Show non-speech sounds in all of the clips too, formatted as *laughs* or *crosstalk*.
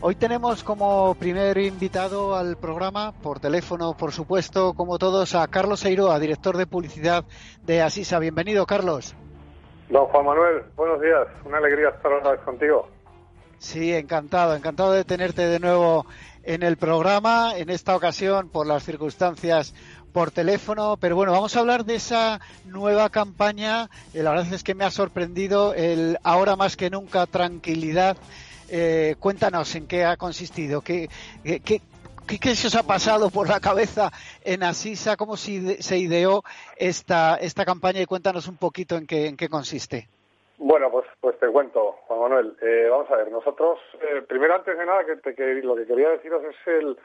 Hoy tenemos como primer invitado al programa, por teléfono, por supuesto, como todos, a Carlos Eiroa, director de publicidad de Asisa. Bienvenido, Carlos. Don Juan Manuel, buenos días. Una alegría estar otra vez contigo. Sí, encantado, encantado de tenerte de nuevo en el programa, en esta ocasión por las circunstancias por teléfono, pero bueno, vamos a hablar de esa nueva campaña. Eh, la verdad es que me ha sorprendido el ahora más que nunca tranquilidad. Eh, cuéntanos en qué ha consistido, qué, qué, qué, se os ha pasado por la cabeza en Asisa, cómo se ideó esta, esta campaña y cuéntanos un poquito en qué, en qué consiste. Bueno, pues, pues te cuento, Juan Manuel. Eh, vamos a ver, nosotros, primero antes de nada, que, que, lo que quería deciros es el,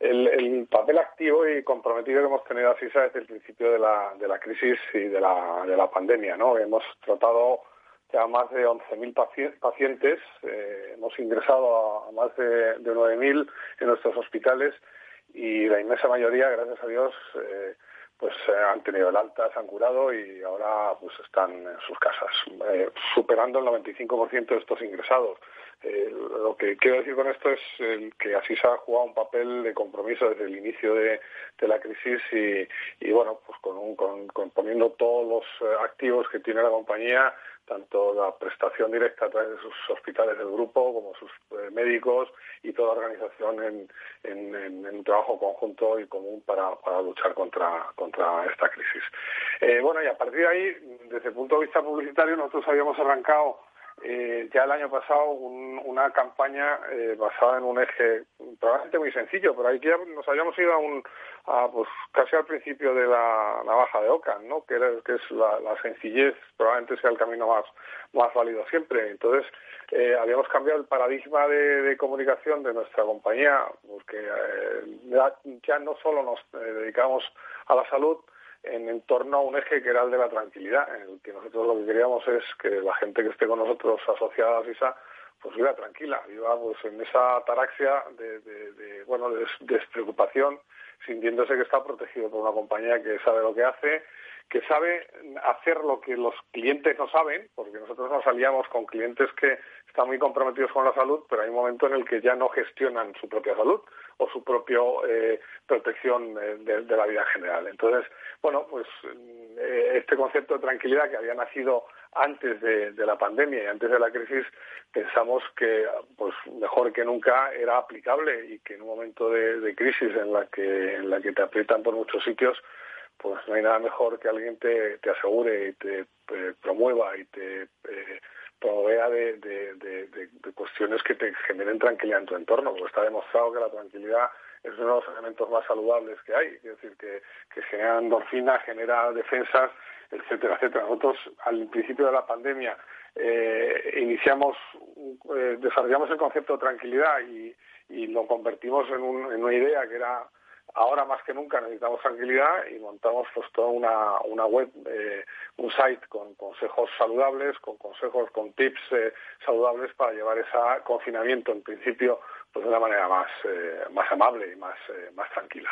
el, papel activo y comprometido que hemos tenido así desde el principio de la, de la crisis y de la, de la pandemia. ¿no? Hemos tratado ya más de 11.000 pacientes, eh, hemos ingresado a, más de, de 9.000 en nuestros hospitales y la inmensa mayoría, gracias a Dios, eh, pues eh, han tenido el alta, se han curado y ahora pues están en sus casas, superando el 95% de estos ingresados. Lo que quiero decir con esto es que así se ha jugado un papel de compromiso desde el inicio de, la crisis y, bueno, pues con, con, poniendo todos los activos que tiene la compañía tanto la prestación directa a través de sus hospitales del grupo como sus eh, médicos y toda organización en, un trabajo conjunto y común para, luchar contra, contra esta crisis. Eh, bueno, y a partir de ahí, desde el punto de vista publicitario, nosotros habíamos arrancado eh, ya el año pasado una campaña eh, basada en un eje probablemente muy sencillo, pero ahí ya nos habíamos ido a un, pues casi al principio de la navaja de Ocan, ¿no? Que, era, que es la, sencillez, probablemente sea el camino más, más válido siempre. Entonces, eh, habíamos cambiado el paradigma de, comunicación de nuestra compañía, porque ya no solo nos dedicamos a la salud, en, torno a un eje que era el de la tranquilidad, en el que nosotros lo que queríamos es que la gente que esté con nosotros asociada a SISA pues viva tranquila, viva pues en esa ataraxia de, de, bueno de despreocupación, sintiéndose que está protegido por una compañía que sabe lo que hace, que sabe hacer lo que los clientes no saben, porque nosotros nos aliamos con clientes que están muy comprometidos con la salud, pero hay un momento en el que ya no gestionan su propia salud o su propia eh, protección eh, de, la vida en general. Entonces, bueno, pues eh, este concepto de tranquilidad que había nacido antes de, la pandemia y antes de la crisis, pensamos que pues mejor que nunca era aplicable y que en un momento de, crisis en la que en la que te aprietan por muchos sitios, pues no hay nada mejor que alguien te, te asegure y te promueva y te provea de, de, cuestiones que te generen tranquilidad en tu entorno, porque está demostrado que la tranquilidad es uno de los elementos más saludables que hay, es decir, que, que genera endorfina, genera defensas, etcétera, etcétera. Nosotros, al principio de la pandemia, eh, iniciamos, eh, desarrollamos el concepto de tranquilidad y, y lo convertimos en, un, en una idea que era Ahora más que nunca necesitamos tranquilidad y montamos pues toda una, una web, eh, un site con consejos saludables, con consejos, con tips eh, saludables para llevar ese confinamiento en principio pues de una manera más, eh, más amable y más, más tranquila.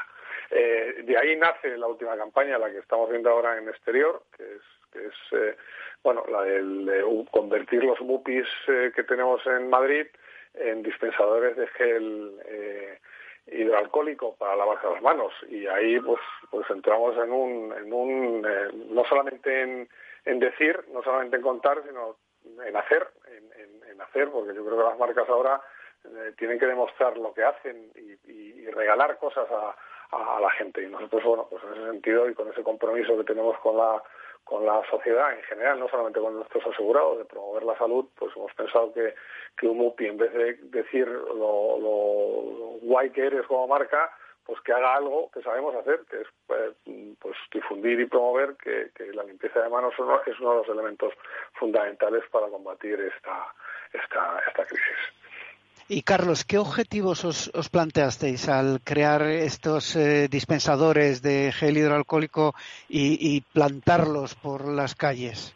de ahí nace la última campaña, la que estamos viendo ahora en exterior, que es, que es bueno, la de convertir los MUPIs que tenemos en Madrid en dispensadores de gel hidroalcohólico para lavarse las manos. Y ahí pues pues entramos en un en un eh, no solamente en, decir no solamente en contar sino en hacer en, hacer porque yo creo que las marcas ahora eh, tienen que demostrar lo que hacen y, regalar cosas a, la gente. Y nosotros bueno pues en ese sentido y con ese compromiso que tenemos con la con la sociedad en general, no solamente con nuestros asegurados, de promover la salud, pues hemos pensado que, que un MUPI, en vez de decir lo, lo guay que eres como marca, pues que haga algo que sabemos hacer, que es eh, pues difundir y promover que, la limpieza de manos es uno de los elementos fundamentales para combatir esta, esta, esta crisis. Y Carlos, ¿qué objetivos os, planteasteis al crear estos eh, dispensadores de gel hidroalcohólico y, plantarlos por las calles?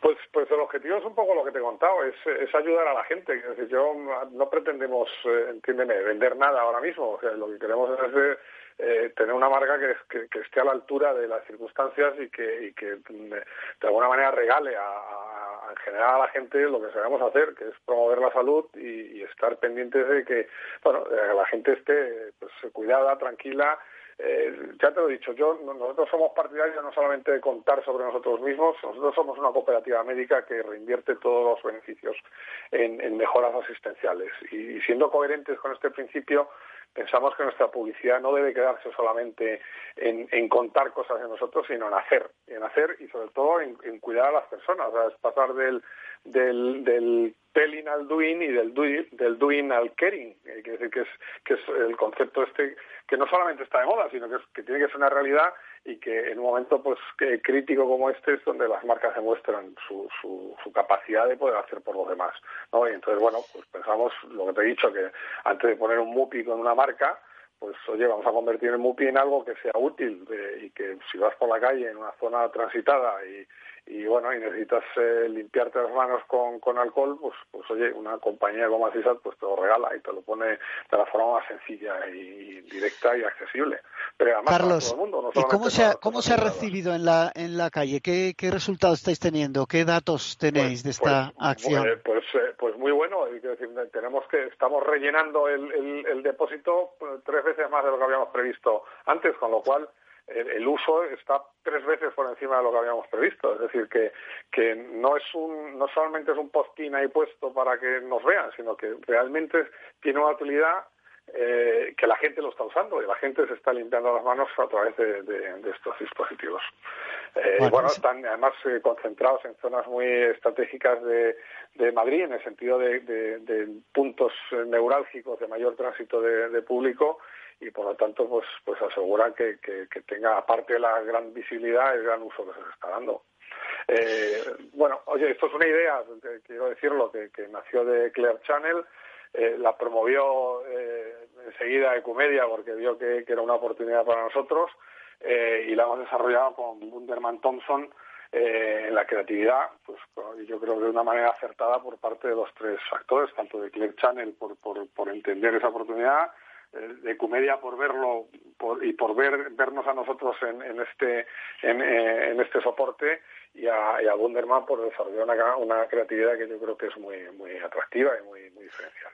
Pues, pues el objetivo es un poco lo que te he contado, es, ayudar a la gente. Es decir, yo no pretendemos, eh, entiéndeme, vender nada ahora mismo. Lo que queremos es eh, tener una marca que, que, esté a la altura de las circunstancias y que, y que mm, de alguna manera regale a, en general a la gente lo que sabemos hacer, que es promover la salud y, estar pendientes de que bueno, la gente esté pues, cuidada, tranquila. Eh, ya te lo he dicho, yo nosotros somos partidarios no solamente de contar sobre nosotros mismos, nosotros somos una cooperativa médica que reinvierte todos los beneficios en, mejoras asistenciales y siendo coherentes con este principio, pensamos que nuestra publicidad no debe quedarse solamente en, contar cosas de nosotros, sino en hacer, en hacer y sobre todo en, cuidar a las personas. Es pasar del, del, del telling al doing y del, del doing al caring. Eh, decir que es, que es el concepto este que no solamente está de moda, sino que, que tiene que ser una realidad y que en un momento pues crítico como este es donde las marcas demuestran su, su, su, capacidad de poder hacer por los demás ¿no? y entonces bueno pues pensamos lo que te he dicho que antes de poner un MUPI con una marca pues oye, vamos a convertir el MUPI en algo que sea útil eh, y que si vas por la calle en una zona transitada y, y bueno, y necesitas eh, limpiarte las manos con, con alcohol, pues, pues oye, una compañía como Acisat pues te lo regala y te lo pone de la forma más sencilla y directa y accesible. Pero además Carlos, todo el mundo, ¿y cómo se ha, cómo se ha recibido en la, en la calle? ¿Qué, ¿Qué resultados estáis teniendo? ¿Qué datos tenéis de esta pues, acción? Pues, eh, pues, muy bueno. tenemos que, estamos rellenando el, el, el depósito pues, tres veces más de lo que habíamos previsto antes, con lo cual el, uso está tres veces por encima de lo que habíamos previsto. Es decir, que, que no es un, no solamente es un postín ahí puesto para que nos vean, sino que realmente tiene una utilidad eh, que la gente lo está usando y la gente se está limpiando las manos a través de, estos dispositivos. Eh, bueno, están además eh, concentrados en zonas muy estratégicas de, de Madrid, en el sentido de, puntos neurálgicos de mayor tránsito de, público y por lo tanto pues pues asegura que, que, tenga aparte de la gran visibilidad el gran uso que se está dando. Eh, bueno oye esto es una idea quiero decirlo que, que nació de Clear Channel eh, la promovió eh, enseguida Ecumedia porque vio que, era una oportunidad para nosotros eh, y la hemos desarrollado con Bunderman Thompson eh, en la creatividad, pues yo creo que de una manera acertada por parte de los tres actores, tanto de Clear Channel por, por, entender esa oportunidad, eh, de comedia por verlo y por ver, vernos a nosotros en, en este en, eh, en, este soporte y a, y a Wunderman por desarrollar una, una creatividad que yo creo que es muy muy atractiva y muy muy diferencial.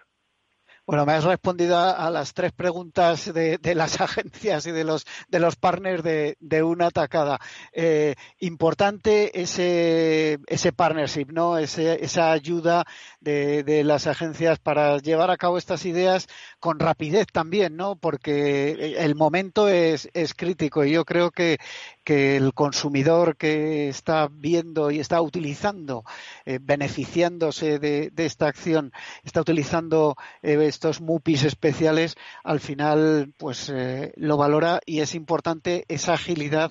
Bueno, me has respondido a, las tres preguntas de, las *laughs* agencias y de los, de los partners de, una atacada. Eh, importante ese, ese partnership, ¿no? esa ayuda de, las agencias para llevar a cabo estas ideas con rapidez también, ¿no? Porque el momento es, es crítico y yo creo que, que el consumidor que está viendo y está utilizando, eh, beneficiándose de, esta acción, está utilizando eh, estos MUPIs especiales, al final pues eh, lo valora y es importante esa agilidad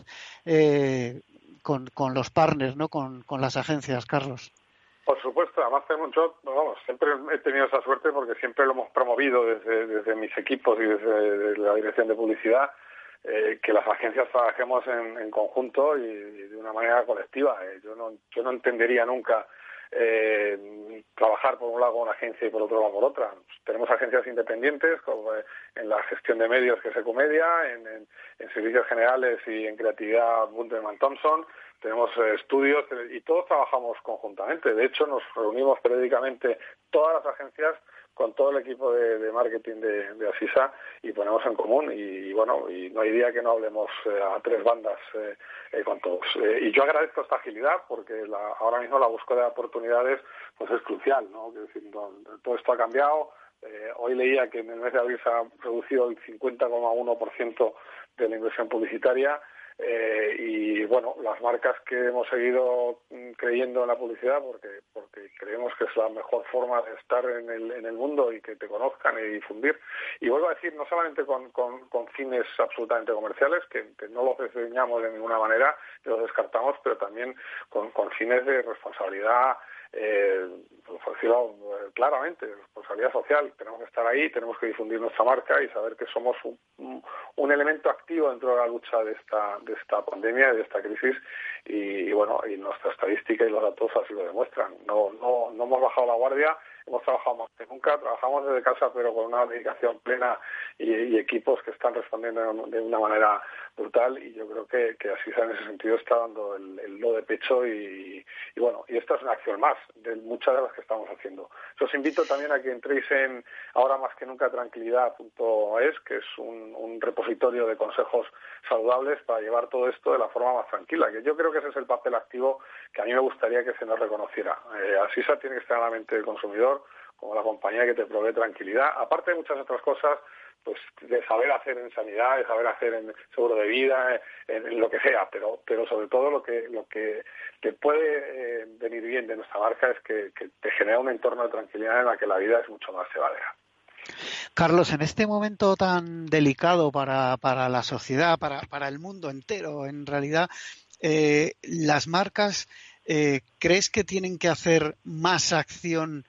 con, con, los partners, ¿no? Con, las agencias, Carlos. Por supuesto, además mucho, vamos, siempre he tenido esa suerte porque siempre lo hemos promovido desde mis equipos y desde la dirección de publicidad eh, que las agencias trabajemos en, conjunto y, de una manera colectiva. Eh, yo, no, yo no entendería nunca eh, trabajar por un lado con una agencia y por otro lado por otra. tenemos agencias independientes como en la gestión de medios que es Ecomedia, en, en, en servicios generales y en creatividad Bunderman Thompson. Tenemos estudios y todos trabajamos conjuntamente. De hecho, nos reunimos periódicamente todas las agencias con todo el equipo de, marketing de, Asisa y ponemos en común. Y, bueno y no hay día que no hablemos eh, a tres bandas eh, eh, con todos. Y yo agradezco esta agilidad porque la, ahora mismo la búsqueda de oportunidades pues es crucial no decir, todo esto ha cambiado. Hoy leía que en el mes de abril se ha reducido el 50,1% de la inversión publicitaria eh, y bueno, las marcas que hemos seguido mm, creyendo en la publicidad porque, porque creemos que es la mejor forma de estar en el, en el mundo y que te conozcan y difundir. Y vuelvo a decir, no solamente con, con, fines absolutamente comerciales, que, no los desdeñamos de ninguna manera, los descartamos, pero también con, con fines de responsabilidad eh, pues decirlo eh, claramente, responsabilidad social. Tenemos que estar ahí, tenemos que difundir nuestra marca y saber que somos un elemento activo dentro de la lucha de esta, de esta pandemia, de esta crisis. Y, bueno, y nuestra estadística y los datos así lo demuestran. No, no, no hemos bajado la guardia hemos trabajado más que nunca, trabajamos desde casa pero con una dedicación plena y, equipos que están respondiendo de una manera brutal y yo creo que, que así en ese sentido está dando el, el lo de pecho y, bueno, y esta es una acción más de muchas de las que estamos haciendo. Os invito también a que entréis en ahora más que nunca tranquilidad.es, que es un, un repositorio de consejos saludables para llevar todo esto de la forma más tranquila, que yo creo que ese es el papel activo que a mí me gustaría que se nos reconociera. Eh, Asisa tiene que estar en la mente del consumidor como la compañía que te provee tranquilidad, aparte de muchas otras cosas pues de saber hacer en sanidad, de saber hacer en seguro de vida, en, lo que sea, pero pero sobre todo lo que lo que te puede eh, venir bien de nuestra marca es que, te genera un entorno de tranquilidad en la que la vida es mucho más llevadera. Carlos, en este momento tan delicado para, para la sociedad, para, para el mundo entero, en realidad, eh, las marcas, eh, ¿crees que tienen que hacer más acción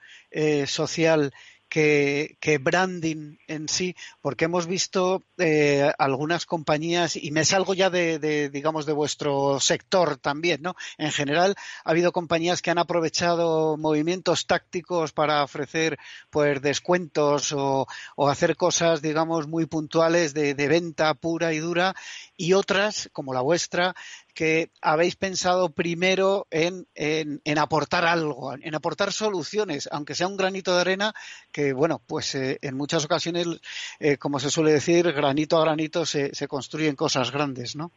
social que, branding en sí, porque hemos visto eh, algunas compañías, y me salgo ya de, digamos, de vuestro sector también, ¿no? En general, ha habido compañías que han aprovechado movimientos tácticos para ofrecer, pues, descuentos o, hacer cosas, digamos, muy puntuales de venta pura y dura, y otras, como la vuestra, que habéis pensado primero en, en, aportar algo, en aportar soluciones, aunque sea un granito de arena, que bueno, pues eh, en muchas ocasiones, eh, como se suele decir, granito a granito se, se construyen cosas grandes, ¿no?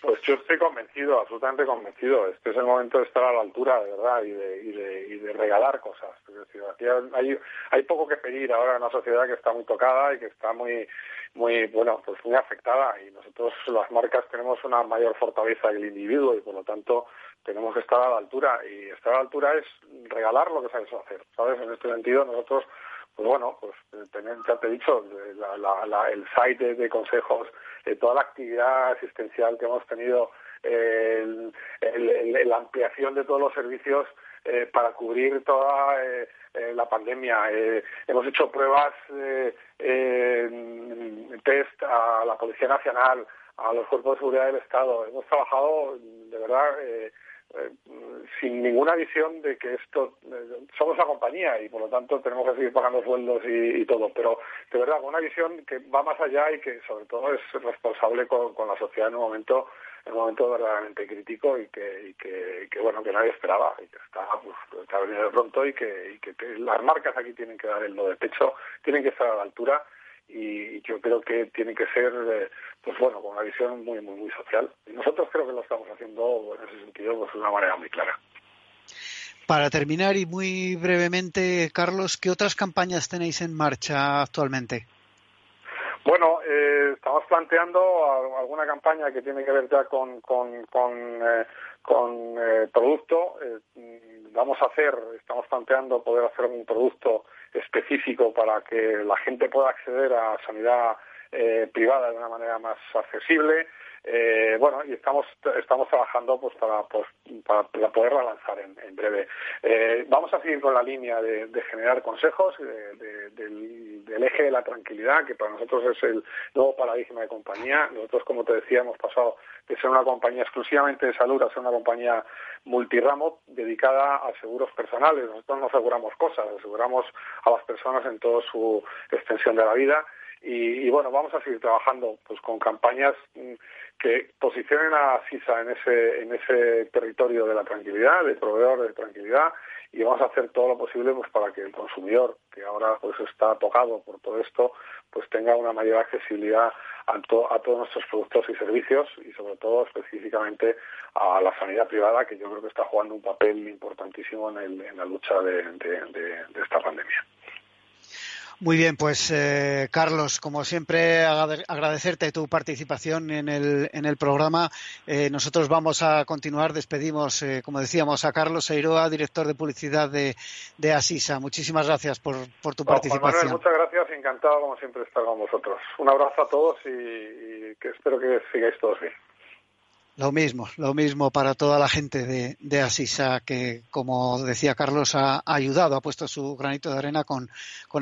Pues yo estoy convencido, absolutamente convencido. Este es el momento de estar a la altura, de verdad, y de, y de, y de regalar cosas. Aquí hay, hay poco que pedir ahora en una sociedad que está muy tocada y que está muy muy bueno pues muy afectada y nosotros las marcas tenemos una mayor fortaleza que el individuo y por lo tanto tenemos que estar a la altura y estar a la altura es regalar lo que sabes hacer sabes en este sentido nosotros pues bueno pues ya te he dicho el site de, consejos toda la actividad asistencial que hemos tenido la ampliación de todos los servicios eh, para cubrir toda eh, eh, la pandemia. hemos hecho pruebas, test a la Policía Nacional, a los cuerpos de seguridad del Estado. Hemos trabajado, de verdad, sin ninguna visión de que esto somos la compañía y por lo tanto tenemos que seguir pagando sueldos y, todo, pero de verdad con una visión que va más allá y que sobre todo es responsable con, con la sociedad en un momento en un momento verdaderamente crítico y que, que, bueno que nadie esperaba. Y que está pues, ha venido de pronto y que, y que las marcas aquí tienen que dar el no de pecho tienen que estar a la altura y yo creo que tiene que ser eh, pues bueno con una visión muy muy muy social. Y nosotros creo que lo estamos haciendo en ese sentido pues de una manera muy clara. Para terminar y muy brevemente Carlos qué otras campañas tenéis en marcha actualmente bueno, eh, estamos planteando alguna campaña que tiene que ver ya con, con, con, eh, con eh, producto. vamos a hacer, estamos planteando poder hacer un producto específico para que la gente pueda acceder a sanidad privada de una manera más accesible. Eh, bueno, y estamos, estamos trabajando pues para, pues, para, poderla lanzar en, en breve. Eh, vamos a seguir con la línea de, generar consejos de, del, del, eje de la tranquilidad, que para nosotros es el nuevo paradigma de compañía. Nosotros, como te decía, hemos pasado de ser una compañía exclusivamente de salud a ser una compañía multiramo dedicada a seguros personales. Nosotros no aseguramos cosas, aseguramos a las personas en toda su extensión de la vida. Y, y, bueno, vamos a seguir trabajando pues con campañas mm, que posicionen a CISA en ese, en ese territorio de la tranquilidad, de proveedor de tranquilidad, y vamos a hacer todo lo posible pues para que el consumidor, que ahora pues está tocado por todo esto, pues tenga una mayor accesibilidad a, a todos nuestros productos y servicios y sobre todo específicamente a la sanidad privada, que yo creo que está jugando un papel importantísimo en, el, en la lucha de esta pandemia. Muy bien, pues eh, Carlos, como siempre, agradecerte tu participación en el, en el programa. Eh, nosotros vamos a continuar. Despedimos, eh, como decíamos, a Carlos Eiroa, director de publicidad de, de Asisa. Muchísimas gracias por, por tu participación. muchas gracias. Encantado, como siempre, estar con vosotros. Un abrazo a todos y, y que espero que sigáis todos bien. Lo mismo, lo mismo para toda la gente de, de Asisa que, como decía Carlos, ha, ayudado, ha puesto su granito de arena con,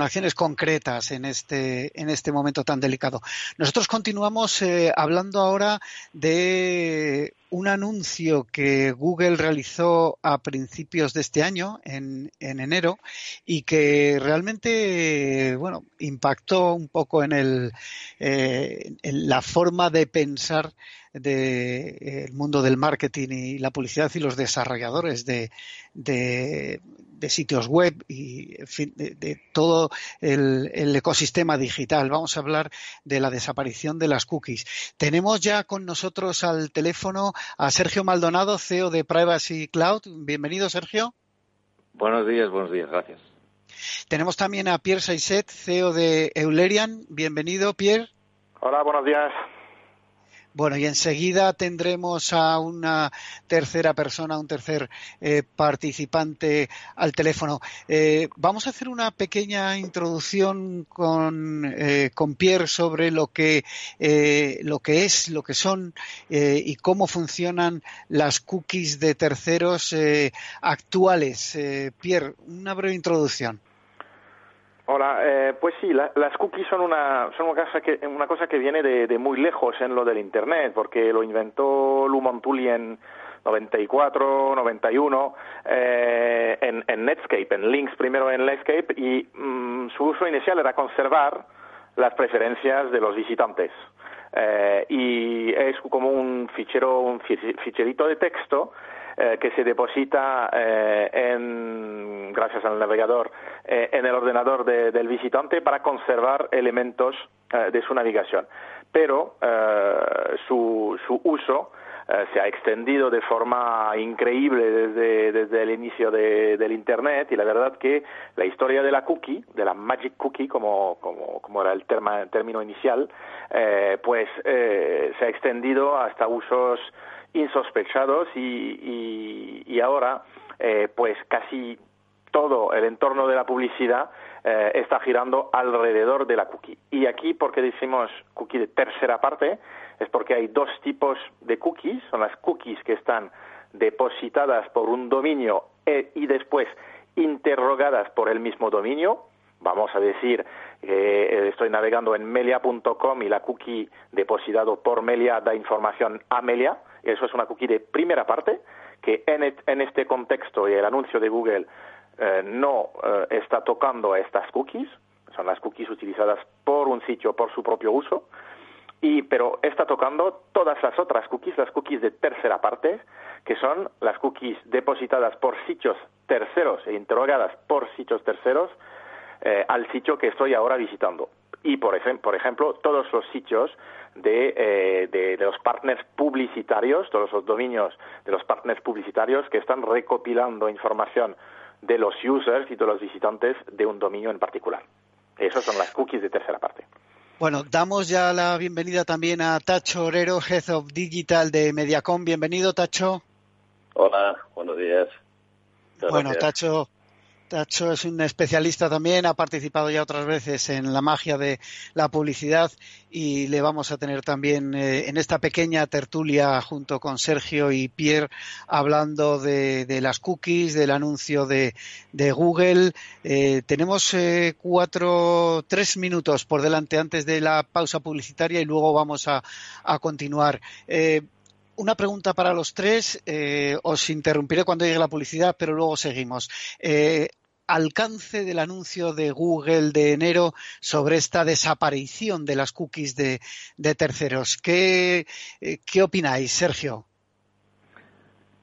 acciones concretas en este, en este momento tan delicado. Nosotros continuamos eh, hablando ahora de un anuncio que Google realizó a principios de este año, en, en enero, y que realmente, bueno, impactó un poco en, el, eh, en la forma de pensar del de, eh, mundo del marketing y la publicidad y los desarrolladores de, de, de sitios web y en fin, de, todo el, el, ecosistema digital. Vamos a hablar de la desaparición de las cookies. Tenemos ya con nosotros al teléfono a Sergio Maldonado, CEO de Privacy Cloud. Bienvenido, Sergio. Buenos días, buenos días, gracias. Tenemos también a Pierre Saizet, CEO de Eulerian. Bienvenido, Pierre. Hola, buenos días. Bueno, y enseguida tendremos a una tercera persona, un tercer eh, participante al teléfono. Eh, vamos a hacer una pequeña introducción con, eh, con Pierre sobre lo que, eh, lo que es, lo que son eh, y cómo funcionan las cookies de terceros actuales. Pierre, una breve introducción. Hola, eh, pues sí, la, las cookies son una son una cosa que una cosa que viene de, de, muy lejos en lo del internet, porque lo inventó Lou Montulli en 94, 91 eh, en, en, Netscape, en Links primero en Netscape y mmm, su uso inicial era conservar las preferencias de los visitantes. Eh, y es como un fichero, un ficherito de texto eh, que se deposita eh, en, gracias al navegador eh, en el ordenador de, del visitante para conservar elementos eh, de su navegación. Pero eh, su, su uso se ha extendido de forma increíble desde, desde el inicio de, del Internet y la verdad que la historia de la cookie, de la magic cookie, como, como, como era el, terma, el término inicial, eh, pues eh, se ha extendido hasta usos insospechados y, y, y ahora eh, pues casi todo el entorno de la publicidad eh, está girando alrededor de la cookie. Y aquí, porque decimos cookie de tercera parte, es porque hay dos tipos de cookies, son las cookies que están depositadas por un dominio e, y después interrogadas por el mismo dominio. Vamos a decir eh, estoy navegando en melia.com y la cookie depositado por Melia da información a Melia. Eso es una cookie de primera parte que en, en este contexto y el anuncio de Google eh, no eh, está tocando estas cookies, son las cookies utilizadas por un sitio por su propio uso, y pero está tocando todas las otras cookies, las cookies de tercera parte, que son las cookies depositadas por sitios terceros e interrogadas por sitios terceros eh, al sitio que estoy ahora visitando. Y por, ej por ejemplo, todos los sitios de, eh, de, de, los partners publicitarios, todos los dominios de los partners publicitarios que están recopilando información de los users y de los visitantes de un dominio en particular. Esas son las cookies de tercera parte. Bueno, damos ya la bienvenida también a Tacho Orero, Head of Digital de Mediacom. Bienvenido, Tacho. Hola, buenos días. Muchas bueno, gracias. Tacho, Tacho es un especialista también, ha participado ya otras veces en la magia de la publicidad y le vamos a tener también eh, en esta pequeña tertulia junto con Sergio y Pierre hablando de, las cookies, del anuncio de, Google. Eh, tenemos eh, cuatro, tres minutos por delante antes de la pausa publicitaria y luego vamos a, continuar una pregunta para los tres. Os interrumpiré cuando llegue la publicidad, pero luego seguimos. Alcance del anuncio de Google de enero sobre esta desaparición de las cookies de, de terceros. ¿Qué, eh, ¿Qué opináis, Sergio?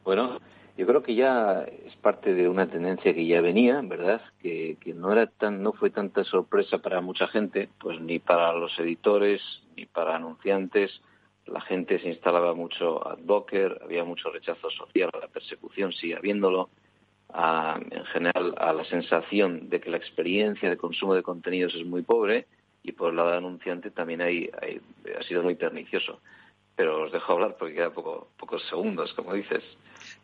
Bueno, yo creo que ya es parte de una tendencia que ya venía, ¿verdad? Que, no era tan, no fue tanta sorpresa para mucha gente, pues ni para los editores, ni para anunciantes. La gente se instalaba mucho a Docker, había mucho rechazo social la persecución, sigue habiéndolo a, en general a la sensación de que la experiencia de consumo de contenidos es muy pobre y por el lado del anunciante también hay, hay, ha sido muy pernicioso. Pero os dejo hablar porque queda poco, pocos segundos, como dices.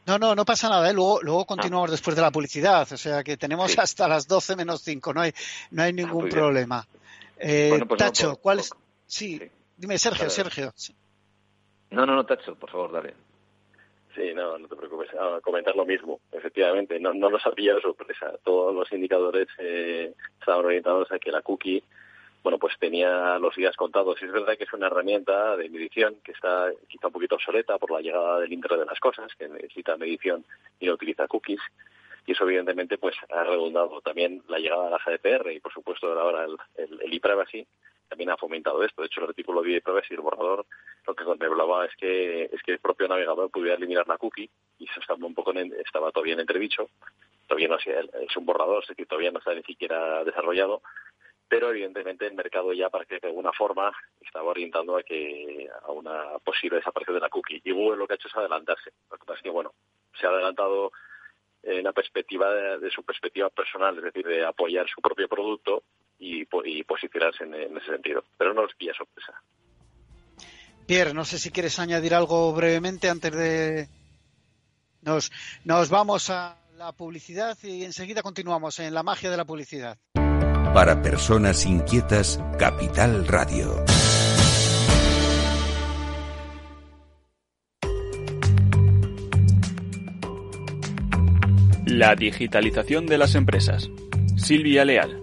No, no, no pasa nada. ¿eh? Luego, luego continuamos ah. después de la publicidad. O sea que tenemos sí. hasta las 12 menos 5. No hay, no hay ningún ah, problema. Eh, bueno, pues Tacho, no, por, ¿cuál es? Sí, sí, dime, Sergio, Sergio. Sí. No, no, no, Tacho, por favor, dale. Sí, no, no te preocupes. A comentar lo mismo. Efectivamente, no, no nos había sorpresa. Todos los indicadores eh, estaban orientados a que la cookie, bueno, pues tenía los días contados. Y es verdad que es una herramienta de medición que está quizá un poquito obsoleta por la llegada del Internet de las cosas, que necesita medición y no utiliza cookies. Y eso, evidentemente, pues ha redundado también la llegada de la GDPR y, por supuesto, ahora el, el, el e-privacy también ha fomentado esto. De hecho, el artículo de y el borrador lo que contemplaba es que es que el propio navegador pudiera eliminar la cookie y eso estaba un poco estaba todavía en entredicho. Todavía no es un borrador, es decir, todavía no está ni siquiera desarrollado, pero evidentemente el mercado ya parece que de alguna forma estaba orientando a que a una posible desaparición de la cookie. Y Google lo que ha hecho es adelantarse. Lo que pasa es que bueno, se ha adelantado en la perspectiva de, su perspectiva personal, es decir, de apoyar su propio producto y, posicionarse en, ese sentido. Pero no les pilla sorpresa. Pierre, no sé si quieres añadir algo brevemente antes de... Nos, nos vamos a la publicidad y enseguida continuamos en la magia de la publicidad. Para personas inquietas, Capital Radio. La digitalización de las empresas. Silvia Leal.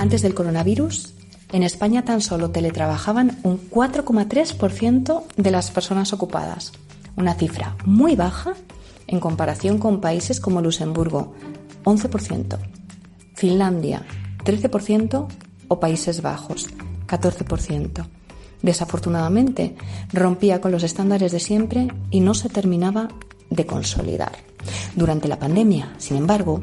Antes del coronavirus, en España tan solo teletrabajaban un 4,3% de las personas ocupadas, una cifra muy baja en comparación con países como Luxemburgo, 11%, Finlandia, 13% o Países Bajos, 14%. Desafortunadamente, rompía con los estándares de siempre y no se terminaba de consolidar. Durante la pandemia, sin embargo,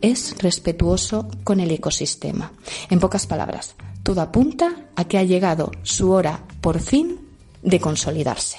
es respetuoso con el ecosistema. En pocas palabras, todo apunta a que ha llegado su hora, por fin, de consolidarse.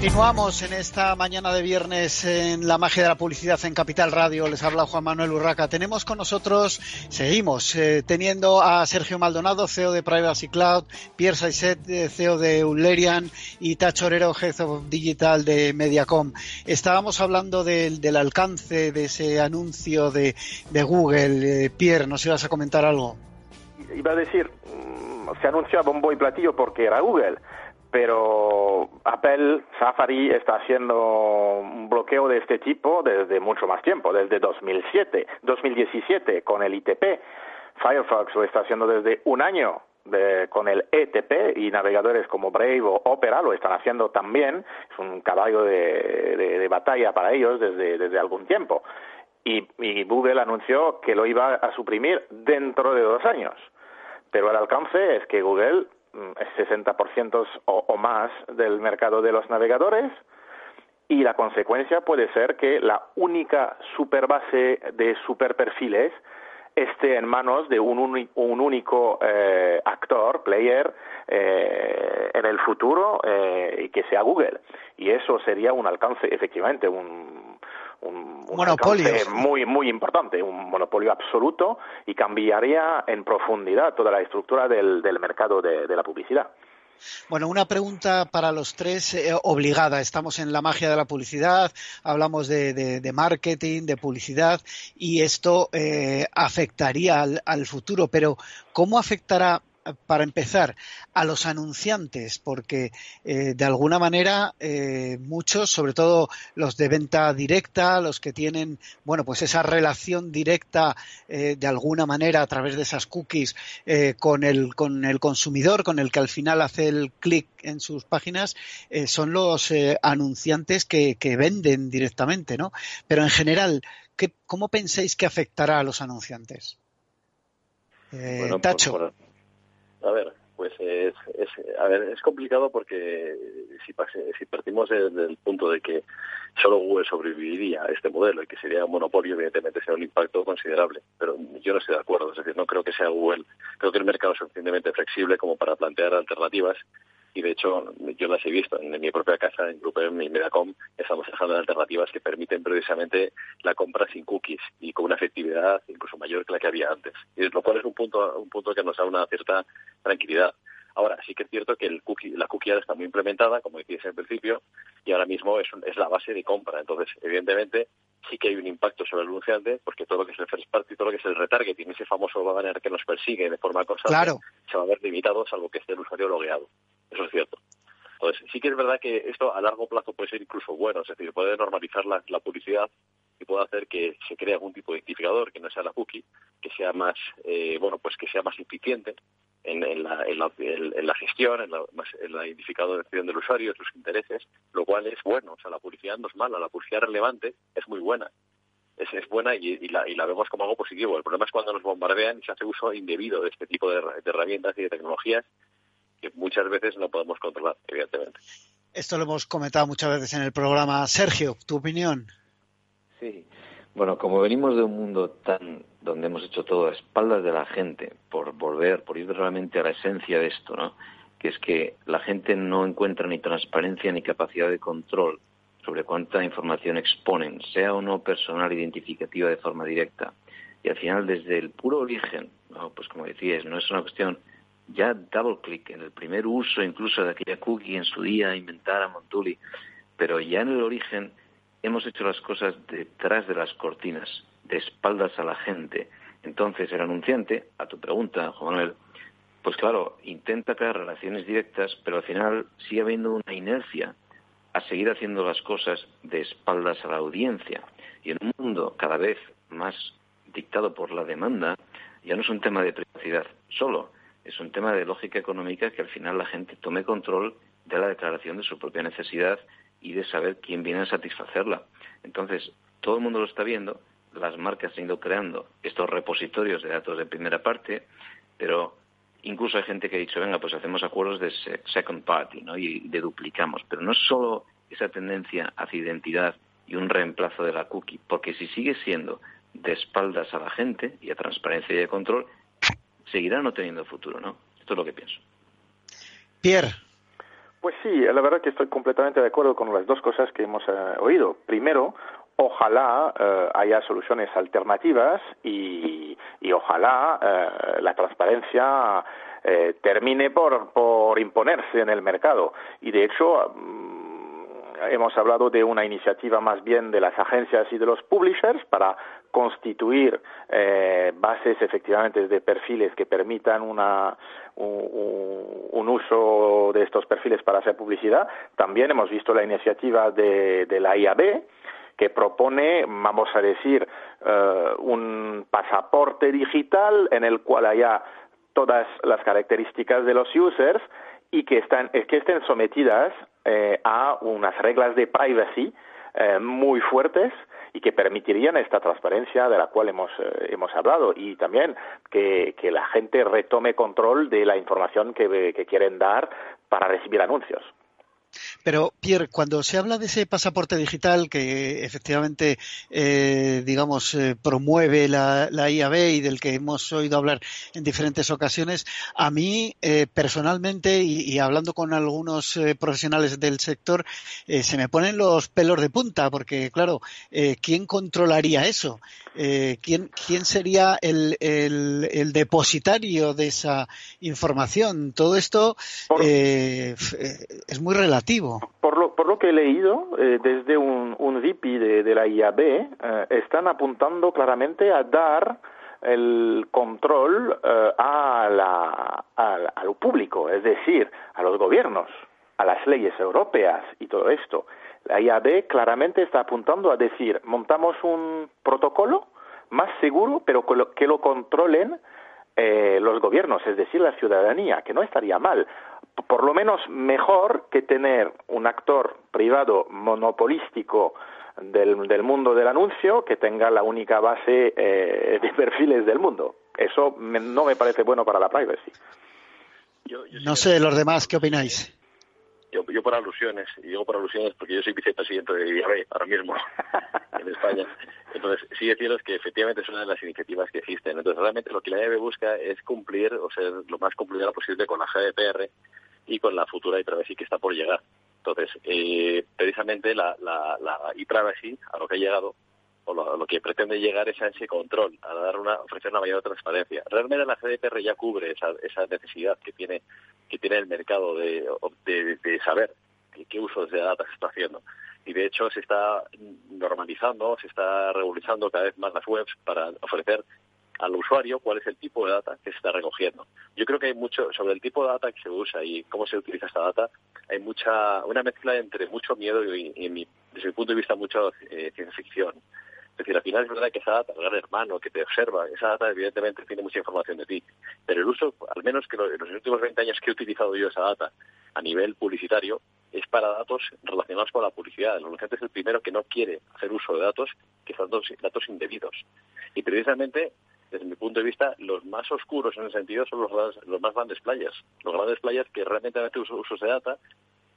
Continuamos en esta mañana de viernes en la magia de la publicidad en Capital Radio. Les habla Juan Manuel Urraca. Tenemos con nosotros, seguimos eh, teniendo a Sergio Maldonado, CEO de Privacy Cloud, Pierre Saizet, eh, CEO de Ullerian y Tacho Orero, Head of Digital de Mediacom. Estábamos hablando del, alcance de ese anuncio de, Google. Eh, Pierre, ¿nos ibas a comentar algo? Iba a decir, mm, se anunció a bombo y platillo porque era Google pero Apple Safari está haciendo un bloqueo de este tipo desde mucho más tiempo, desde 2007, 2017 con el ITP. Firefox lo está haciendo desde un año con el ETP y navegadores como Brave o Opera lo están haciendo también. Es un caballo de, batalla para ellos desde, desde algún tiempo. Y, y Google anunció que lo iba a suprimir dentro de dos años. Pero el alcance es que Google 60% o, o más del mercado de los navegadores y la consecuencia puede ser que la única superbase de superperfiles esté en manos de un, un único eh, actor, player, eh, en el futuro eh, y que sea Google. Y eso sería un alcance, efectivamente, un, un, monopolio muy muy importante, un monopolio absoluto y cambiaría en profundidad toda la estructura del, mercado de, la publicidad. Bueno, una pregunta para los tres eh, obligada. Estamos en la magia de la publicidad, hablamos de, marketing, de publicidad y esto eh, afectaría al, futuro. Pero ¿cómo afectará para empezar, a los anunciantes, porque eh, de alguna manera eh, muchos, sobre todo los de venta directa, los que tienen, bueno, pues esa relación directa eh, de alguna manera a través de esas cookies con, el, con el consumidor, con el que al final hace el clic en sus páginas, son los anunciantes que, que, venden directamente, ¿no? Pero en general, ¿qué, ¿cómo pensáis que afectará a los anunciantes? Tacho. A ver, pues es, es, a ver, es complicado porque si, si partimos del punto de que solo Google sobreviviría a este modelo y que sería un monopolio, evidentemente sería un impacto considerable. Pero yo no estoy de acuerdo, es decir, no creo que sea Google. Creo que el mercado es suficientemente flexible como para plantear alternativas y de hecho yo las he visto en mi propia casa, en Grupo en Medacom, estamos en alternativas que permiten precisamente la compra sin cookies y con una efectividad incluso mayor que la que había antes. Y lo cual es un punto, un punto que nos da una cierta tranquilidad. Ahora, sí que es cierto que el cookie, la cookie está muy implementada, como decías en principio, y ahora mismo es, es la base de compra. Entonces, evidentemente, sí que hay un impacto sobre el anunciante, porque todo lo que es el first party, todo lo que es el retargeting, ese famoso banner que nos persigue de forma constante, se va a ver limitado, salvo que esté el usuario logueado. Eso es cierto. Entonces, sí que es verdad que esto a largo plazo puede ser incluso bueno, es decir, puede normalizar la, publicidad y puede hacer que se cree algún tipo de identificador que no sea la cookie, que sea más, eh, bueno, pues que sea más eficiente en, la, en, la, en la, gestión, en la, en la identificación del usuario, sus intereses, lo cual es bueno. O sea, la publicidad no es mala, la publicidad relevante es muy buena. Es, es buena y, la, y la vemos como algo positivo. El problema es cuando nos bombardean y se hace uso indebido de este tipo de herramientas y de tecnologías que muchas veces no podemos controlar, evidentemente. Esto lo hemos comentado muchas veces en el programa. Sergio, ¿tu opinión? Sí. Bueno, como venimos de un mundo tan donde hemos hecho todo a espaldas de la gente, por volver, por ir realmente a la esencia de esto, ¿no? Que es que la gente no encuentra ni transparencia ni capacidad de control sobre cuánta información exponen, sea o no personal identificativa de forma directa. Y al final, desde el puro origen, ¿no? pues como decías, no es una cuestión ya double click en el primer uso incluso de aquella cookie en su día inventada Montuli, pero ya en el origen hemos hecho las cosas detrás de las cortinas, de espaldas a la gente. Entonces el anunciante, a tu pregunta, Juan Manuel, pues claro, intenta crear relaciones directas, pero al final sigue habiendo una inercia a seguir haciendo las cosas de espaldas a la audiencia. Y en un mundo cada vez más dictado por la demanda, ya no es un tema de privacidad solo, es un tema de lógica económica que al final la gente tome control de la declaración de su propia necesidad y de saber quién viene a satisfacerla. Entonces, todo el mundo lo está viendo, las marcas han ido creando estos repositorios de datos de primera parte, pero incluso hay gente que ha dicho, venga, pues hacemos acuerdos de second party, ¿no? Y de duplicamos. Pero no es solo esa tendencia hacia identidad y un reemplazo de la cookie, porque si sigue siendo de espaldas a la gente y a transparencia y a control, seguirá no teniendo futuro, ¿no? Esto es lo que pienso. Pierre. Pues sí, la verdad que estoy completamente de acuerdo con las dos cosas que hemos eh, oído. Primero, ojalá eh, haya soluciones alternativas y, ojalá eh, la transparencia termine por, por imponerse en el mercado. Y de hecho, mm, hemos hablado de una iniciativa más bien de las agencias y de los publishers para constituir eh, bases efectivamente de perfiles que permitan una, un, uso de estos perfiles para hacer publicidad. También hemos visto la iniciativa de, la IAB que propone, vamos a decir, eh, un pasaporte digital en el cual haya todas las características de los users y que, están, que estén sometidas eh, a unas reglas de privacy muy fuertes y que permitirían esta transparencia de la cual hemos, eh, hemos hablado y también que, que, la gente retome control de la información que, que quieren dar para recibir anuncios. Pero, Pierre, cuando se habla de ese pasaporte digital que efectivamente, eh, digamos, eh, promueve la, IAB y del que hemos oído hablar en diferentes ocasiones, a mí eh, personalmente y, hablando con algunos profesionales del sector, se me ponen los pelos de punta porque, claro, ¿quién controlaría eso? ¿quién, ¿Quién sería el, el, depositario de esa información? Todo esto es muy relativo. Por lo, por lo que he leído, eh, desde un, un de, la IAB, eh, están apuntando claramente a dar el control eh, a, la, a, lo público, es decir, a los gobiernos, a las leyes europeas y todo esto. La IAB claramente está apuntando a decir, montamos un protocolo más seguro, pero que lo, controlen los gobiernos, es decir, la ciudadanía, que no estaría mal por lo menos mejor que tener un actor privado monopolístico del, del mundo del anuncio que tenga la única base eh, de perfiles del mundo. Eso no me parece bueno para la privacy. no sé, los demás, ¿qué opináis? Yo, yo por alusiones, y digo por alusiones porque yo soy vicepresidente de IAB ahora mismo *laughs* en España. Entonces, sí decirlo es que efectivamente es una de las iniciativas que existen. Entonces, realmente lo que la IAB busca es cumplir, o ser lo más cumplida posible con la GDPR y con la futura e-privacy que está por llegar. Entonces, eh, precisamente la, la, la e-privacy, a lo que ha llegado, o lo, que pretende llegar es a ese control, a dar una, ofrecer una mayor transparencia. Realmente la GDPR ya cubre esa, esa necesidad que tiene, que tiene el mercado de, de, saber qué, uso de datos se está haciendo. Y de hecho se está normalizando, se está regularizando cada vez más las webs para ofrecer al usuario cuál es el tipo de data que se está recogiendo. Yo creo que hay mucho sobre el tipo de data que se usa y cómo se utiliza esta data. Hay mucha una mezcla entre mucho miedo y, desde mi punto de vista mucha eh, ciencia ficción. Es decir, al final es verdad que esa data, el gran hermano que te observa, esa data evidentemente tiene mucha información de ti. Pero el uso, al menos que en los últimos 20 años que he utilizado yo esa data a nivel publicitario, es para datos relacionados con la publicidad. El anunciante es el primero que no quiere hacer uso de datos que son datos indebidos. Y precisamente desde mi punto de vista, los más oscuros en ese sentido son los, los más grandes playas. Los grandes playas que realmente hacen usos de data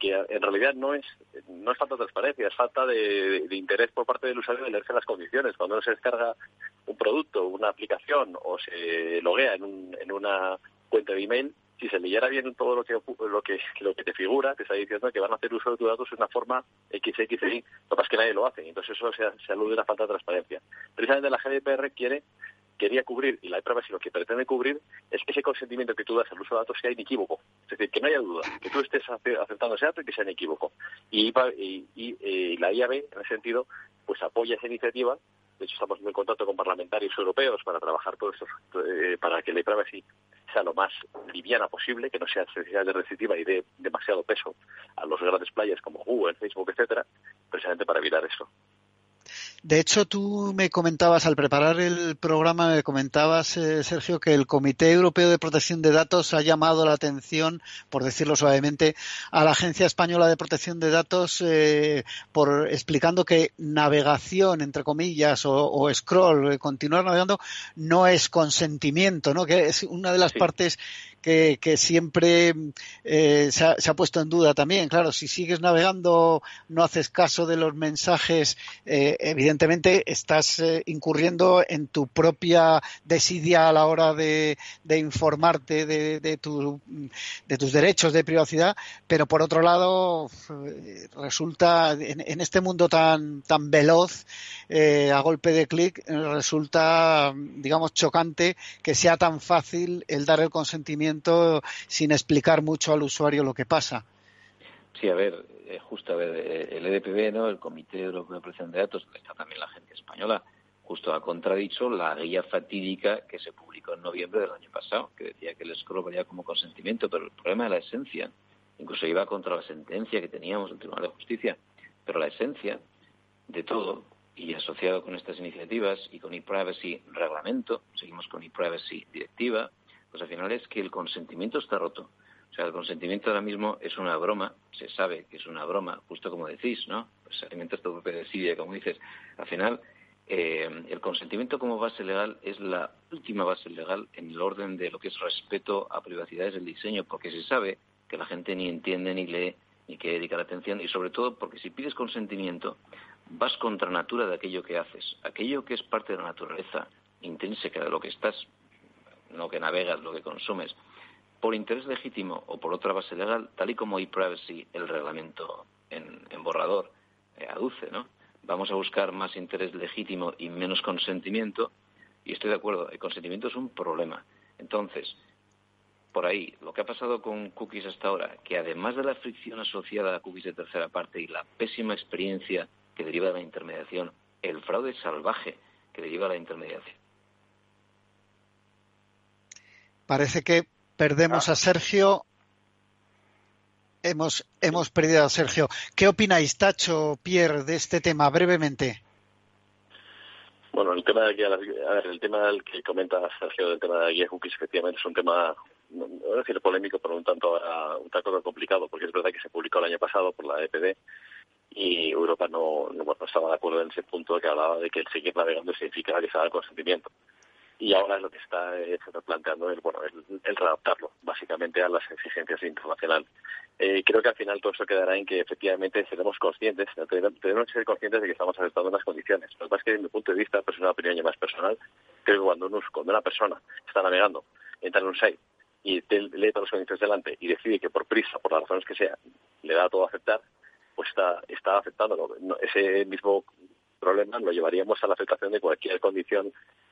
que en realidad no es no es falta de transparencia, es falta de, interés por parte del usuario de leerse las condiciones. Cuando uno se descarga un producto, una aplicación o se loguea en, un, en una cuenta de email, si se leyera bien todo lo que lo que lo que te figura, te está diciendo que van a hacer uso de tus datos de una forma XXI, lo que pasa es que nadie lo hace, entonces eso se, se alude a la falta de transparencia. Precisamente la GDPR quiere quería cubrir, y la prueba si lo que pretende cubrir, es que ese consentimiento que tú das al uso de datos sea inequívoco. Es decir, que no haya duda, que tú estés aceptando ese dato y que sea inequívoco. Y, y, eh, la IAB, en ese sentido, pues apoya esa iniciativa. De hecho, estamos en contacto con parlamentarios europeos para trabajar todo esto, eh, para que la privacy sea lo más liviana posible, que no sea excesivamente restrictiva y dé demasiado peso a los grandes playas como Google, Facebook, etcétera, precisamente para evitar eso. De hecho, tú me comentabas, al preparar el programa, me comentabas, eh, Sergio, que el Comité Europeo de Protección de Datos ha llamado la atención, por decirlo suavemente, a la Agencia Española de Protección de Datos eh, por explicando que navegación, entre comillas, o, scroll, eh, continuar navegando, no es consentimiento, ¿no? Que es una de las partes que, siempre eh, se, ha, puesto en duda también. Claro, si sigues navegando, no haces caso de los mensajes, eh, evidentemente estás eh, incurriendo en tu propia desidia a la hora de, informarte de, de, tus derechos de privacidad, pero por otro lado resulta en, este mundo tan, tan veloz, a golpe de clic, resulta, digamos, chocante que sea tan fácil el dar el consentimiento sin explicar mucho al usuario lo que pasa. Sí, a ver, eh, justo a ver, eh, el EDPB, ¿no? el Comité de Protección de Datos, donde está también la gente española, justo ha contradicho la guía fatídica que se publicó en noviembre del año pasado, que decía que el scroll valía como consentimiento, pero el problema de la esencia, incluso iba contra la sentencia que teníamos del Tribunal de Justicia, pero la esencia de todo, y asociado con estas iniciativas y con e-privacy reglamento, seguimos con e-privacy directiva, pues al final es que el consentimiento está roto. O sea, el consentimiento ahora mismo es una broma, se sabe que es una broma, justo como decís, ¿no? Pues se alimenta propia desidia, como dices. Al final, eh, el consentimiento como base legal es la última base legal en el orden de lo que es respeto a privacidades del diseño, porque se sabe que la gente ni entiende, ni lee, ni quiere dedicar atención, y sobre todo porque si pides consentimiento, vas contra natura de aquello que haces. Aquello que es parte de la naturaleza intrínseca de lo que estás, lo que navegas, lo que consumes, por interés legítimo o por otra base legal, tal y como e-privacy, el reglamento en, borrador, eh, aduce, ¿no? Vamos a buscar más interés legítimo y menos consentimiento, y estoy de acuerdo, el consentimiento es un problema. Entonces, por ahí, lo que ha pasado con cookies hasta ahora, que además de la fricción asociada a cookies de tercera parte y la pésima experiencia que deriva de la intermediación, el fraude salvaje que deriva de la intermediación. Parece que Perdemos ah. a Sergio. Hemos, hemos perdido a Sergio. ¿Qué opináis, Tacho, Pierre, de este tema, brevemente? Bueno, el tema de a ver, el tema del que comenta Sergio del tema de guía cookies efectivamente es un tema, no voy a decir polémico, pero un tanto, un tanto complicado, porque es verdad que se publicó el año pasado por la EPD y Europa no, no, estaba de acuerdo en ese punto que hablaba de que el seguir navegando significa realizar el consentimiento y ahora lo que está, eh, planteando es bueno el, el, readaptarlo básicamente a las exigencias internacionales. Eh, creo que al final todo eso quedará en que efectivamente seremos conscientes, tenemos que ser conscientes de que estamos aceptando unas condiciones. Lo que pasa es que desde mi punto de vista, pues es una opinión ya más personal, creo que cuando, cuando una persona está navegando, entra en un site y lee todas las condiciones delante y decide que por prisa, por las razones que sea, le da todo a aceptar, pues está, está aceptando ese mismo problema lo llevaríamos a la aceptación de cualquier condición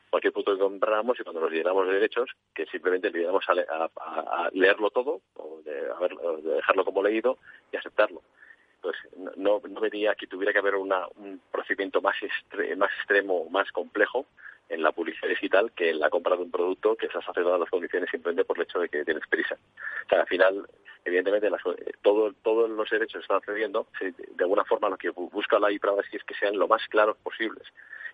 cualquier punto que compráramos y cuando nos diéramos de derechos, que simplemente le diéramos a, leerlo todo, o de, dejarlo como leído y aceptarlo. Entonces, no, no vería que tuviera que haber un procedimiento más, más extremo, más complejo en la publicidad digital que en la compra de un producto que estás haciendo las condiciones simplemente por el hecho de que tienes prisa. O sea, al final, evidentemente, las, todo, todos los derechos están cediendo. De alguna forma, lo que busca la e-privacy es que sean lo más claros posibles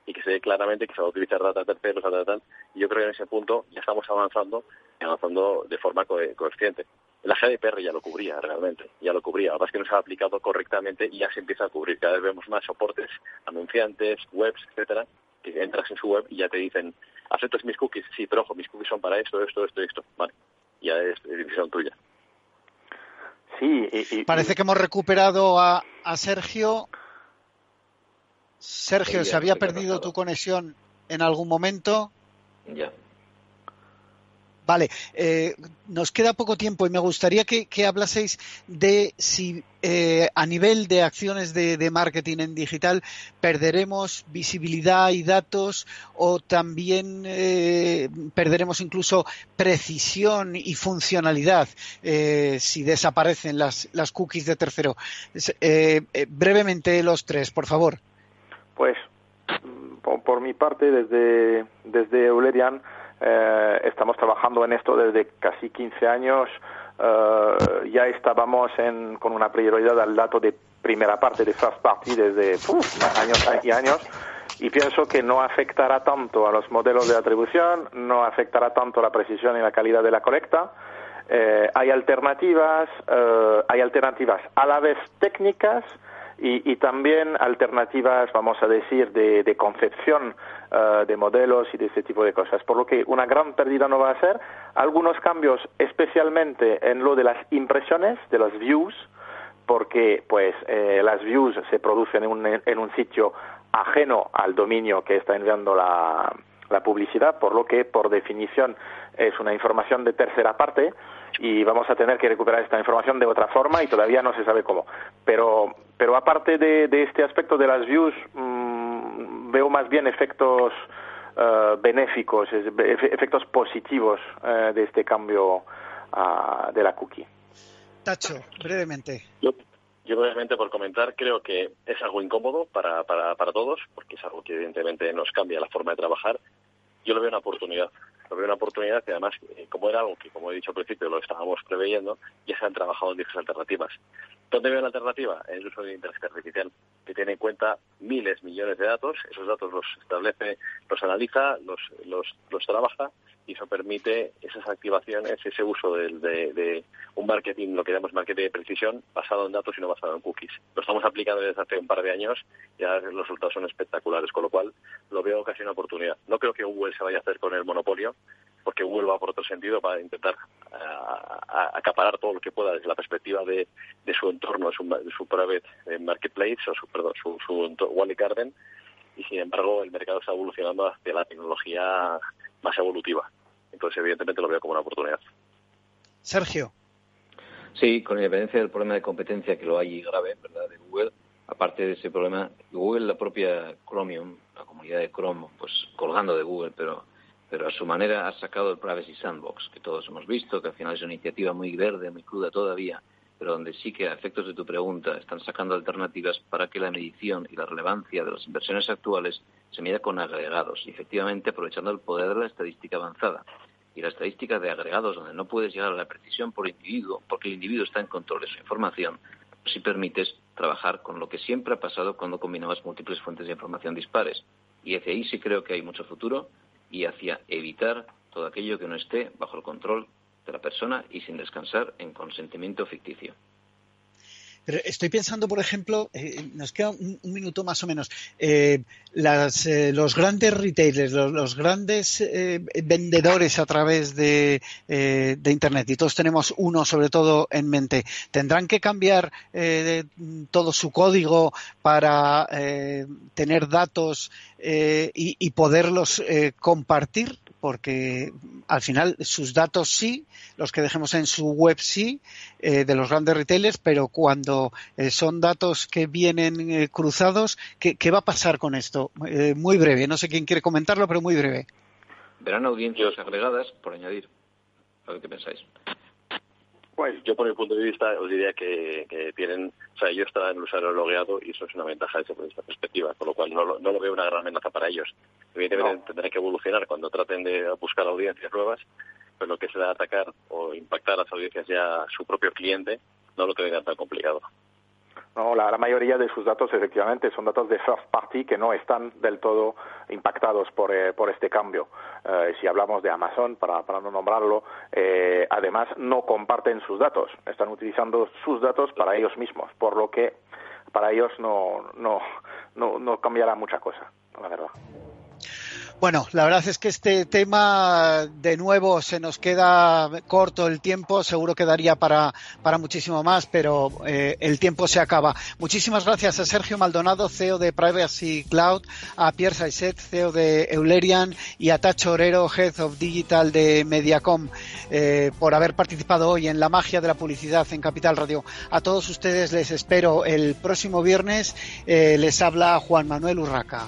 y que se ve claramente que se va a utilizar data terceros, data. Y yo creo que en ese punto ya estamos avanzando avanzando de forma consciente. La GDPR ya lo cubría realmente, ya lo cubría. Lo que no se ha aplicado correctamente y ya se empieza a cubrir. Cada vez vemos más soportes, anunciantes, webs, etcétera, que entras en su web y ya te dicen, aceptas mis cookies, sí, pero ojo, mis cookies son para esto, esto, esto esto. Vale, ya es decisión tuya. Sí, y, parece que hemos recuperado a, a Sergio. Sergio, ¿se había perdido tu conexión en algún momento? Ya. Vale, eh, nos queda poco tiempo y me gustaría que, hablaseis de si eh, a nivel de acciones de, marketing en digital perderemos visibilidad y datos o también eh, perderemos incluso precisión y funcionalidad si desaparecen las, las cookies de tercero. brevemente los tres, por favor. Pues por, mi parte, desde, desde Eulerian, eh, estamos trabajando en esto desde casi 15 años. Eh, ya estábamos en, con una prioridad al dato de primera parte de first party desde años y años y pienso que no afectará tanto a los modelos de atribución, no afectará tanto a la precisión y la calidad de la colecta. Eh, hay alternativas, hay alternativas a la vez técnicas y, también alternativas, vamos a decir, de, concepción eh, de modelos y de ese tipo de cosas. Por lo que una gran pérdida no va a ser. Algunos cambios, especialmente en lo de las impresiones, de las views, porque pues eh, las views se producen en un, en un sitio ajeno al dominio que está enviando la, la publicidad, por lo que por definición es una información de tercera parte y vamos a tener que recuperar esta información de otra forma y todavía no se sabe cómo. Pero, pero aparte de, de este aspecto de las views, mmm, veo más bien efectos uh, benéficos, efectos positivos uh, de este cambio uh, de la cookie. Tacho, brevemente. Yo, yo, brevemente por comentar, creo que es algo incómodo para, para, para todos, porque es algo que evidentemente nos cambia la forma de trabajar. Yo lo veo una oportunidad lo veo una oportunidad que además, eh, como era algo que, como he dicho al principio, lo estábamos preveyendo, ya se han trabajado en diversas alternativas. ¿Dónde veo la alternativa? En el uso de inteligencia artificial, que tiene en cuenta miles, millones de datos, esos datos los establece, los analiza, los, los, los trabaja y eso permite esas activaciones, ese uso de, de, de, un marketing, lo que llamamos marketing de precisión, basado en datos y no basado en cookies. Lo estamos aplicando desde hace un par de años y ya los resultados son espectaculares, con lo cual lo veo casi una oportunidad. No creo que Google se vaya a hacer con el monopolio, porque Google va por otro sentido para intentar uh, acaparar todo lo que pueda desde la perspectiva de, de su entorno, de su, de su private eh, marketplace o su, perdón, su, su Wally Garden y sin embargo el mercado está evolucionando hacia la tecnología más evolutiva. Entonces, evidentemente, lo veo como una oportunidad. Sergio. Sí, con independencia del problema de competencia que lo hay grave, ¿verdad?, de Google, aparte de ese problema, Google, la propia Chromium, la comunidad de Chrome, pues colgando de Google, pero, pero a su manera ha sacado el Privacy Sandbox, que todos hemos visto, que al final es una iniciativa muy verde, muy cruda todavía, pero donde sí que a efectos de tu pregunta están sacando alternativas para que la medición y la relevancia de las inversiones actuales se mida con agregados y efectivamente aprovechando el poder de la estadística avanzada. Y la estadística de agregados, donde no puedes llegar a la precisión por individuo, porque el individuo está en control de su información, si permites trabajar con lo que siempre ha pasado cuando combinabas múltiples fuentes de información dispares. Y hacia ahí sí creo que hay mucho futuro y hacia evitar todo aquello que no esté bajo el control de la persona y sin descansar en consentimiento ficticio. Pero estoy pensando, por ejemplo, eh, nos queda un, minuto más o menos, eh, eh, los grandes retailers, los, grandes eh, vendedores a través de, Internet, y todos tenemos uno sobre todo en mente, ¿tendrán que cambiar todo su código para tener datos y, y, poderlos compartir? porque al final sus datos sí, los que dejemos en su web sí, eh, de los grandes retailers, pero cuando eh, son datos que vienen eh, cruzados, ¿qué, ¿qué, va a pasar con esto? Eh, muy breve, no sé quién quiere comentarlo, pero muy breve. Verán audiencias agregadas, por añadir, a ver qué pensáis. Pues yo por mi punto de vista os diría que, que tienen, o sea, ellos están en el usuario logueado y eso es una ventaja desde esta perspectiva, con lo cual no lo, no lo veo una gran amenaza para ellos. Evidentemente no. tendrán que evolucionar cuando traten de buscar audiencias nuevas, pero lo que será atacar o impactar a las audiencias ya su propio cliente no lo tendrán tan complicado. No, la, mayoría de sus datos efectivamente son datos de first party que no están del todo impactados por, eh, por este cambio. Eh, si hablamos de Amazon, para, para no nombrarlo, eh, además no comparten sus datos, están utilizando sus datos para ellos mismos, por lo que para ellos no, no, no, no cambiará mucha cosa, la verdad. Bueno, la verdad es que este tema, de nuevo, se nos queda corto el tiempo, seguro quedaría para, para muchísimo más, pero eh, el tiempo se acaba. Muchísimas gracias a Sergio Maldonado, CEO de Privacy Cloud, a Pierre Saisset, CEO de Eulerian, y a Tacho Orero, Head of Digital de Mediacom, eh, por haber participado hoy en la magia de la publicidad en Capital Radio. A todos ustedes les espero el próximo viernes. Eh, les habla Juan Manuel Urraca.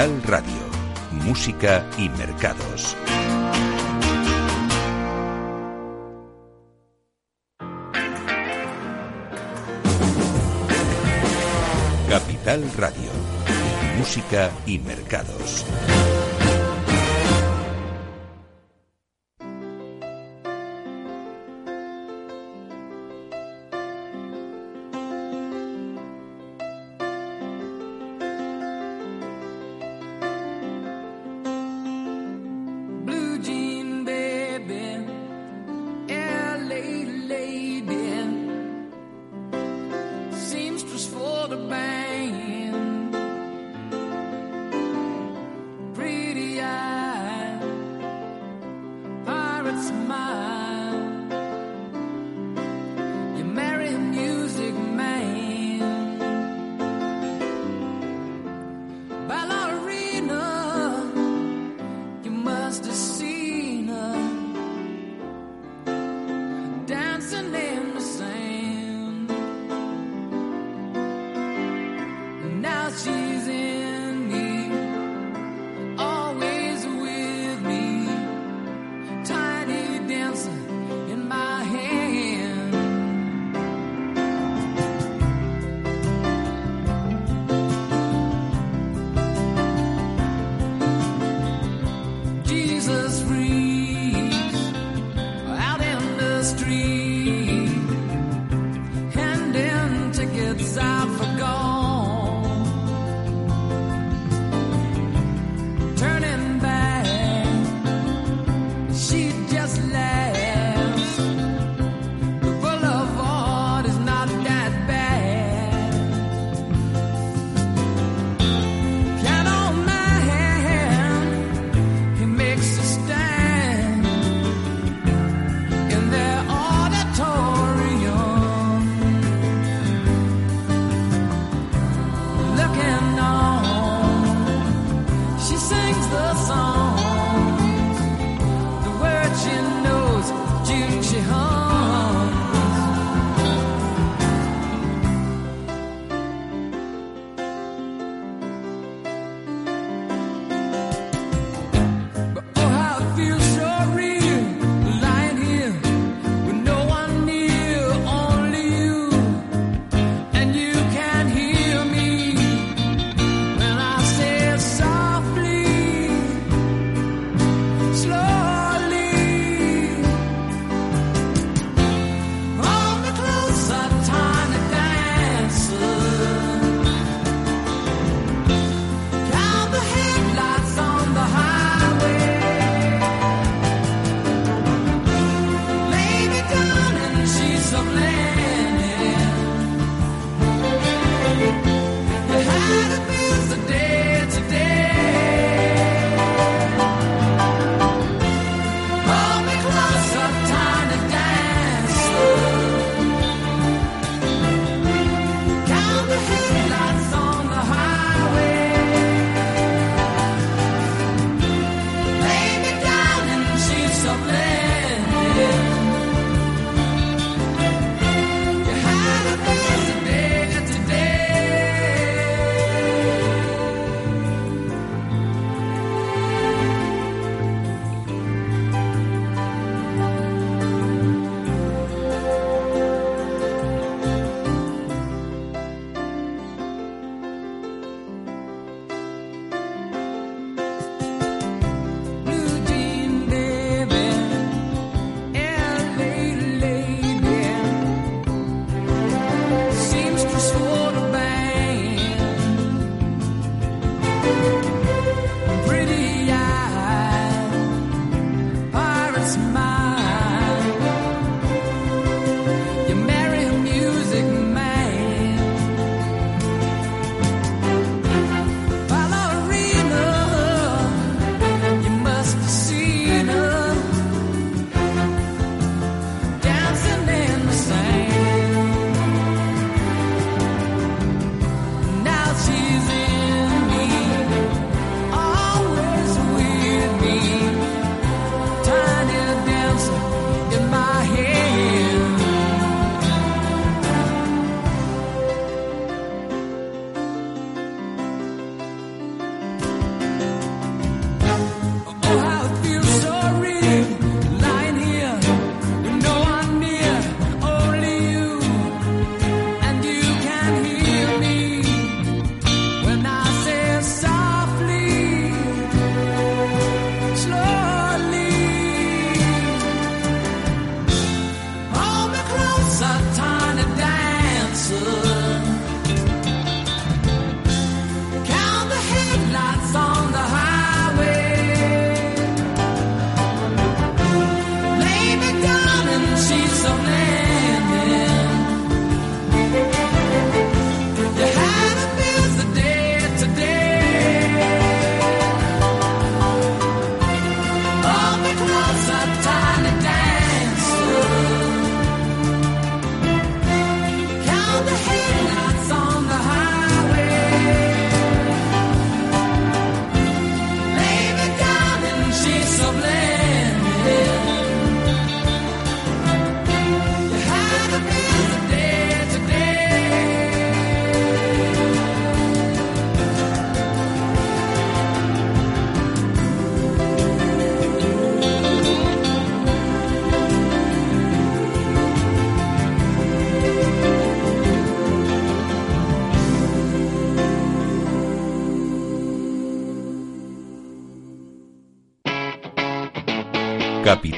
Capital Radio, Música y Mercados. Capital Radio, Música y Mercados. listening.